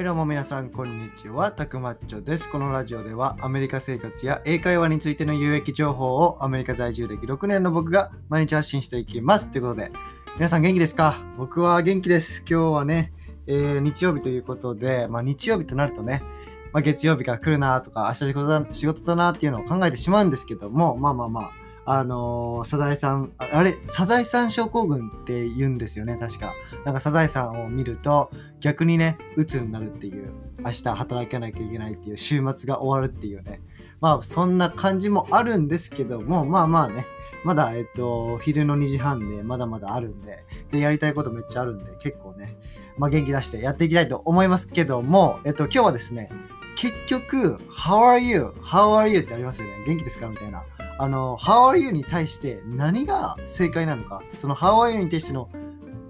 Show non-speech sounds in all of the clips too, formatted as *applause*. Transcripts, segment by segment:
はいどうも皆さんこんにちは。たくまっちょです。このラジオではアメリカ生活や英会話についての有益情報をアメリカ在住歴6年の僕が毎日発信していきます。ということで皆さん元気ですか？僕は元気です。今日はね、えー、日曜日ということで、まあ、日曜日となるとね、まあ、月曜日が来るなとか明日仕事だ仕事だなっていうのを考えてしまうんですけどもまあまあまああのー、サザエさん、あれ、サザエさん症候群って言うんですよね、確か。なんかサザエさんを見ると、逆にね、鬱になるっていう、明日働かなきゃいけないっていう、週末が終わるっていうね。まあ、そんな感じもあるんですけども、まあまあね、まだ、えっと、昼の2時半で、まだまだあるんで、で、やりたいことめっちゃあるんで、結構ね、まあ元気出してやっていきたいと思いますけども、えっと、今日はですね、結局、How are you? How are you? ってありますよね。元気ですか？みたいな。あの、How are you に対して何が正解なのか、その How are you に対しての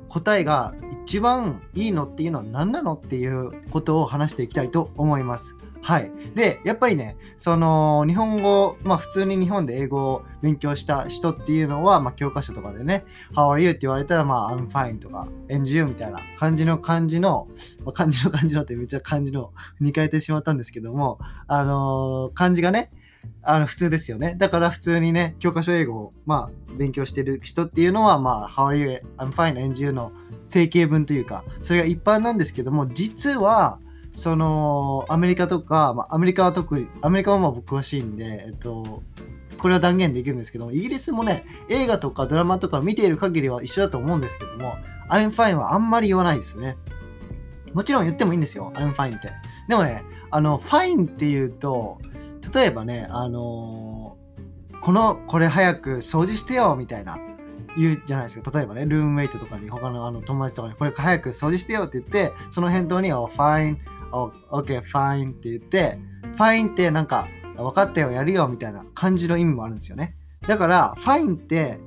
答えが一番いいのっていうのは何なのっていうことを話していきたいと思います。はい。で、やっぱりね、その、日本語、まあ普通に日本で英語を勉強した人っていうのは、まあ教科書とかでね、How are you? って言われたら、まあ I'm fine とか、and you みたいな感じの感じの、まあ、漢字の漢字のってめっちゃ漢字の2回てしまったんですけども、あのー、漢字がね、あの普通ですよね。だから普通にね、教科書英語を、まあ、勉強してる人っていうのは、まあ、How are you? I'm fine and you の定型文というか、それが一般なんですけども、実は、その、アメリカとか、まあ、アメリカは特に、アメリカはまあ僕詳しいんで、えっと、これは断言できるんですけども、イギリスもね、映画とかドラマとか見ている限りは一緒だと思うんですけども、I'm fine はあんまり言わないですね。もちろん言ってもいいんですよ、I'm fine って。でもね、あの、fine って言うと、例えばね、あのー、この、これ早く掃除してよみたいな言うじゃないですか。例えばね、ルームメイトとかに、他のあの友達とかに、これ早く掃除してよって言って、その返答に、oh, fine, oh, ok fine って言って、fine ってなんか、分かったよ、やるよみたいな感じの意味もあるんですよね。だから、fine って、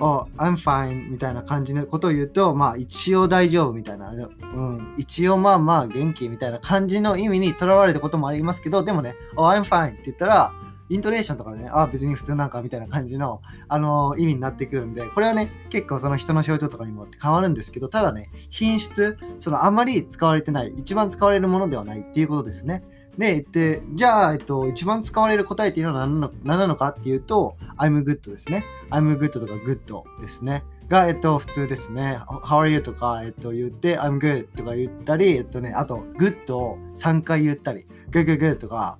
oh, I'm fine みたいな感じのことを言うと、まあ一応大丈夫みたいな、うん、一応まあまあ元気みたいな感じの意味にとらわれたこともありますけど、でもね、oh, I'm fine って言ったら、イントネーションとかでね、ああ別に普通なんかみたいな感じの、あのー、意味になってくるんで、これはね、結構その人の表情とかにもって変わるんですけど、ただね、品質、そのあまり使われてない、一番使われるものではないっていうことですね。で、えっとじゃあ、えっと、一番使われる答えっていうのは何なの何なのかっていうと、I'm good ですね。I'm good とか good ですね。が、えっと、普通ですね。How are you? とか、えっと、言って、I'm good とか言ったり、えっとね、あと、good を3回言ったり、good, good, good とか、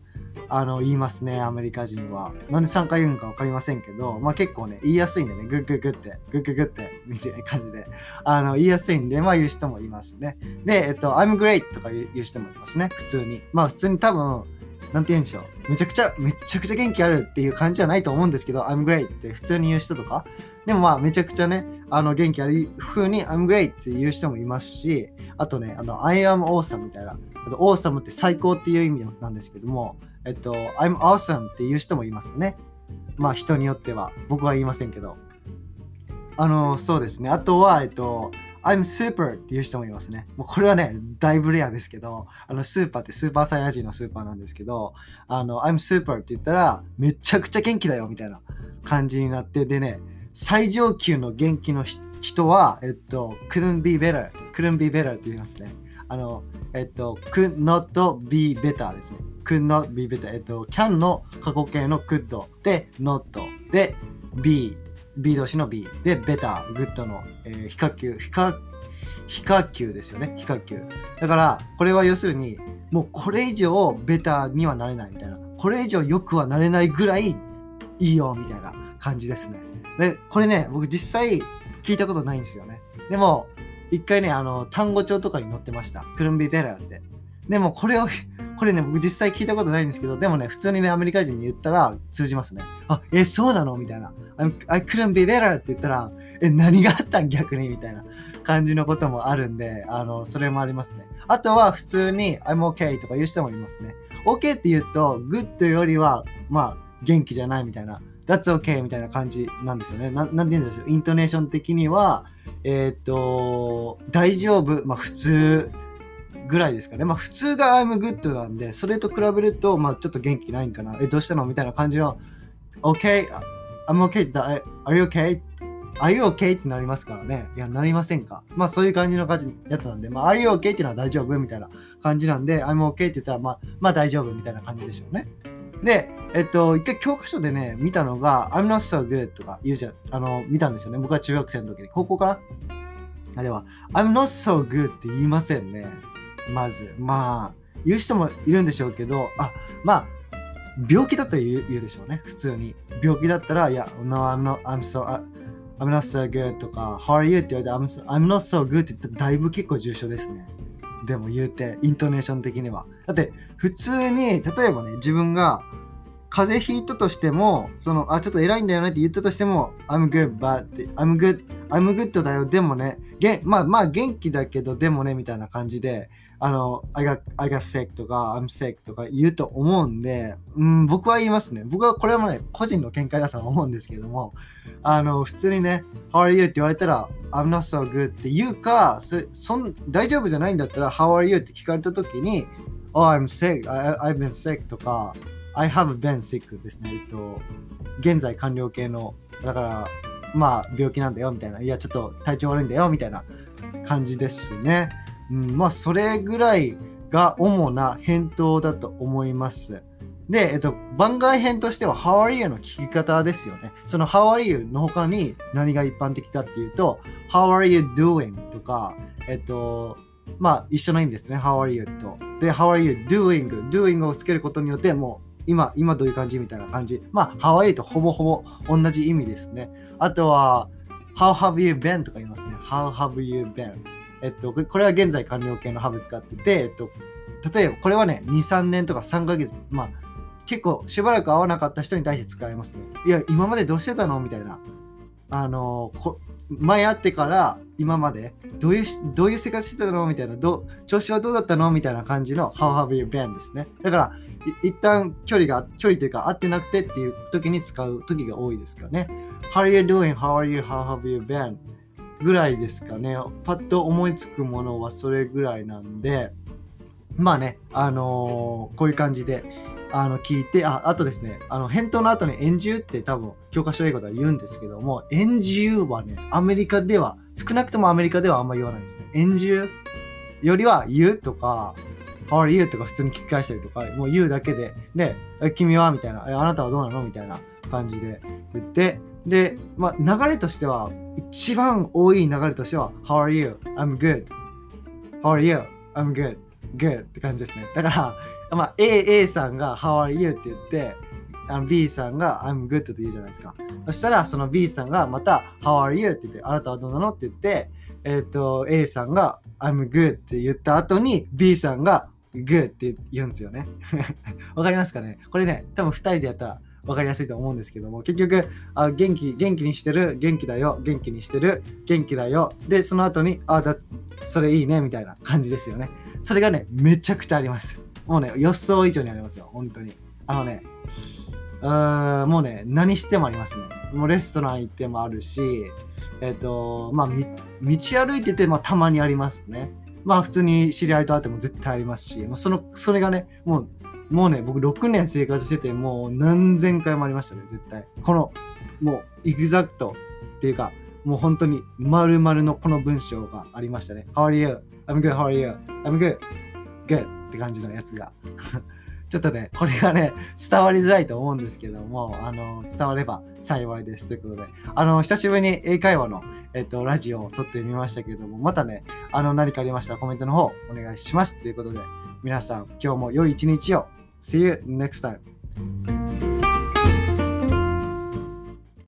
あの、言いますね、アメリカ人は。なんで3回言うのか分かりませんけど、まあ結構ね、言いやすいんでね、グッググって、グッググって、みたいな感じで、あの、言いやすいんで、まあ言う人もいますね。で、えっと、I'm great とか言う人もいますね、普通に。まあ普通に多分、なんて言うんでしょう。めちゃくちゃ、めちゃくちゃ元気あるっていう感じじゃないと思うんですけど、I'm great って普通に言う人とか。でもまあ、めちゃくちゃね、あの、元気ある風に I'm great って言う人もいますし、あとね、あの、I am awesome みたいな。あと、awesome って最高っていう意味なんですけども、えっと、I'm awesome っていう人もいますよね。まあ人によっては。僕は言いませんけど。あの、そうですね。あとは、えっと、I'm super っていう人もいますね。もうこれはね、だいぶレアですけど、あの、スーパーってスーパーサイヤ人のスーパーなんですけど、あの、I'm super って言ったら、めちゃくちゃ元気だよみたいな感じになって、でね、最上級の元気の人は、えっと、couldn't be better, couldn't be better って言いますね。あの、えっと、could not be better ですね。could not be better。えっと、can の過去形の could で not で be B 動詞の be で better good の、えー、非可級非可非可級ですよね。非可級だからこれは要するにもうこれ以上ベターにはなれないみたいな。これ以上良くはなれないぐらいいいよみたいな感じですね。でこれね僕実際聞いたことないんですよね。でも一回ねあの単語帳とかに載ってましたクルンビベラってでもこれを *laughs* これね、僕実際聞いたことないんですけど、でもね、普通にね、アメリカ人に言ったら通じますね。あ、え、そうなの？みたいな。I couldn't be better って言ったら、え、何があったん？逆に？みたいな感じのこともあるんで、あの、それもありますね。あとは普通に I'm okay とか言う人もいますね。OK って言うと、good よりは、まあ、元気じゃないみたいな。That's okay みたいな感じなんですよね。ななんて言うんでしょう。イントネーション的には、えっ、と、大丈夫、まあ普通、ぐらいですかね。まあ普通が I'm good なんで、それと比べると、まあちょっと元気ないんかな。え、どうしたの？みたいな感じの、OK、I'm OK って言ったら、Are you okay? Are you okay? ってなりますからね。いや、なりませんか？まあそういう感じのやつなんで、まあ Are you okay? っていうのは大丈夫みたいな感じなんで、I'm okay って言ったら、まあ、まあ大丈夫みたいな感じでしょうね。で、えっと、一回教科書でね、見たのが、I'm not so good とか言うじゃん、あの、見たんですよね。僕は中学生の時に。高校かな？あれは、I'm not so good って言いませんね。まず。まあ、言う人もいるんでしょうけど、あ、まあ、病気だったら言う言うでしょうね。普通に。病気だったら、いや、No, I'm not, I'm so, I'm not so good とか、How are you? って言われて、I'm, I'm not so good って言ったらだいぶ結構重症ですね。でも言うて、イントネーション的には。だって、普通に、例えばね、自分が風邪ひいたとしても、その、あ、ちょっと偉いんだよねって言ったとしても、I'm good, but, I'm good, I'm good だよ。でもね、げまあまあ元気だけど、でもね、みたいな感じで、あの、I got, I got sick とか、I'm sick とか言うと思うんで、うん、僕は言いますね。僕はこれはもね、個人の見解だと思うんですけども、あの、普通にね、How are you? って言われたら、I'm not so good って言うか、そそん大丈夫じゃないんだったら、How are you? って聞かれたときに、Oh, I'm sick, I, I've been sick とか、I have been sick ですね。えっと、現在完了形の、だから、まあ、病気なんだよみたいな、いや、ちょっと体調悪いんだよみたいな感じですね。うん、まあ、それぐらいが主な返答だと思います。で、えっと、番外編としては How are you の聞き方ですよね。その How are you の他に何が一般的かっていうと How are you doing? とか、えっと、まあ一緒の意味ですね。How are you? と。で、How are you? Doing? doing をつけることによってもう今、今どういう感じみたいな感じ。まあ、How are you? とほぼほぼ同じ意味ですね。あとは、How have you been? とか言いますね。How have you been? えっと、これは現在完了形のハブ使ってて、えっと、例えばこれはね、2、3年とか3ヶ月、まあ、結構しばらく会わなかった人に対して使えますね。いや、今までどうしてたの？みたいな。あのこ、前会ってから今までどういうどういう生活してたのみたいなど調子はどうだったのみたいな感じの How have you been ですね。だから一旦距離が距離というか会ってなくてっていう時に使う時が多いですかね。How are you doing? How are you? How have you been? ぐらいですかね。パッと思いつくものはそれぐらいなんで、まあね、あのー、こういう感じであの聞いて、あ、あとですね、あの返答の後に円柱って多分教科書英語では言うんですけども、円柱はね、アメリカでは、少なくともアメリカではあんま言わないですね。円柱よりは言うとか、How are you? とか普通に聞き返したりとか、もう言うだけで、で、君はみたいな、あなたはどうなのみたいな感じで言って、で、まあ、流れとしては、一番多い流れとしては、How are you? I'm good. How are you? I'm good. Good って感じですね。だから、まあ、A, A さんが How are you? って言って、あの B さんが I'm good って言うじゃないですか。そしたら、その B さんがまた How are you? って言って、あなたはどうなの？って言って、えっ、ー、と、A さんが I'm good って言った後に B さんが Good って言うんですよね。*laughs* わかりますかね？これね、多分2人でやったら分かりやすいと思うんですけども、結局、あ元気、元気にしてる、元気だよ、元気にしてる、元気だよ。で、その後に、あ、だ、それいいね、みたいな感じですよね。それがね、めちゃくちゃあります。もうね、予想以上にありますよ、本当に。あのね、うーん、もうね、何してもありますね。もうレストラン行ってもあるし、えっ、ー、と、まあ、道歩いてて、まあ、たまにありますね。まあ、普通に知り合いと会っても絶対ありますし、もうその、それがね、もう、もうね、僕6年生活してて、もう何千回もありましたね、絶対。この、もう、エグザクトっていうか、もう本当に丸々のこの文章がありましたね。How are you? I'm good, how are you? I'm good. Good って感じのやつが。*laughs* ちょっとね、これがね、伝わりづらいと思うんですけども、あの、伝われば幸いです。ということで、あの、久しぶりに英会話の、えっと、ラジオを撮ってみましたけども、またね、あの、何かありましたらコメントの方お願いします。ということで、皆さん、今日も良い一日を。See you next time.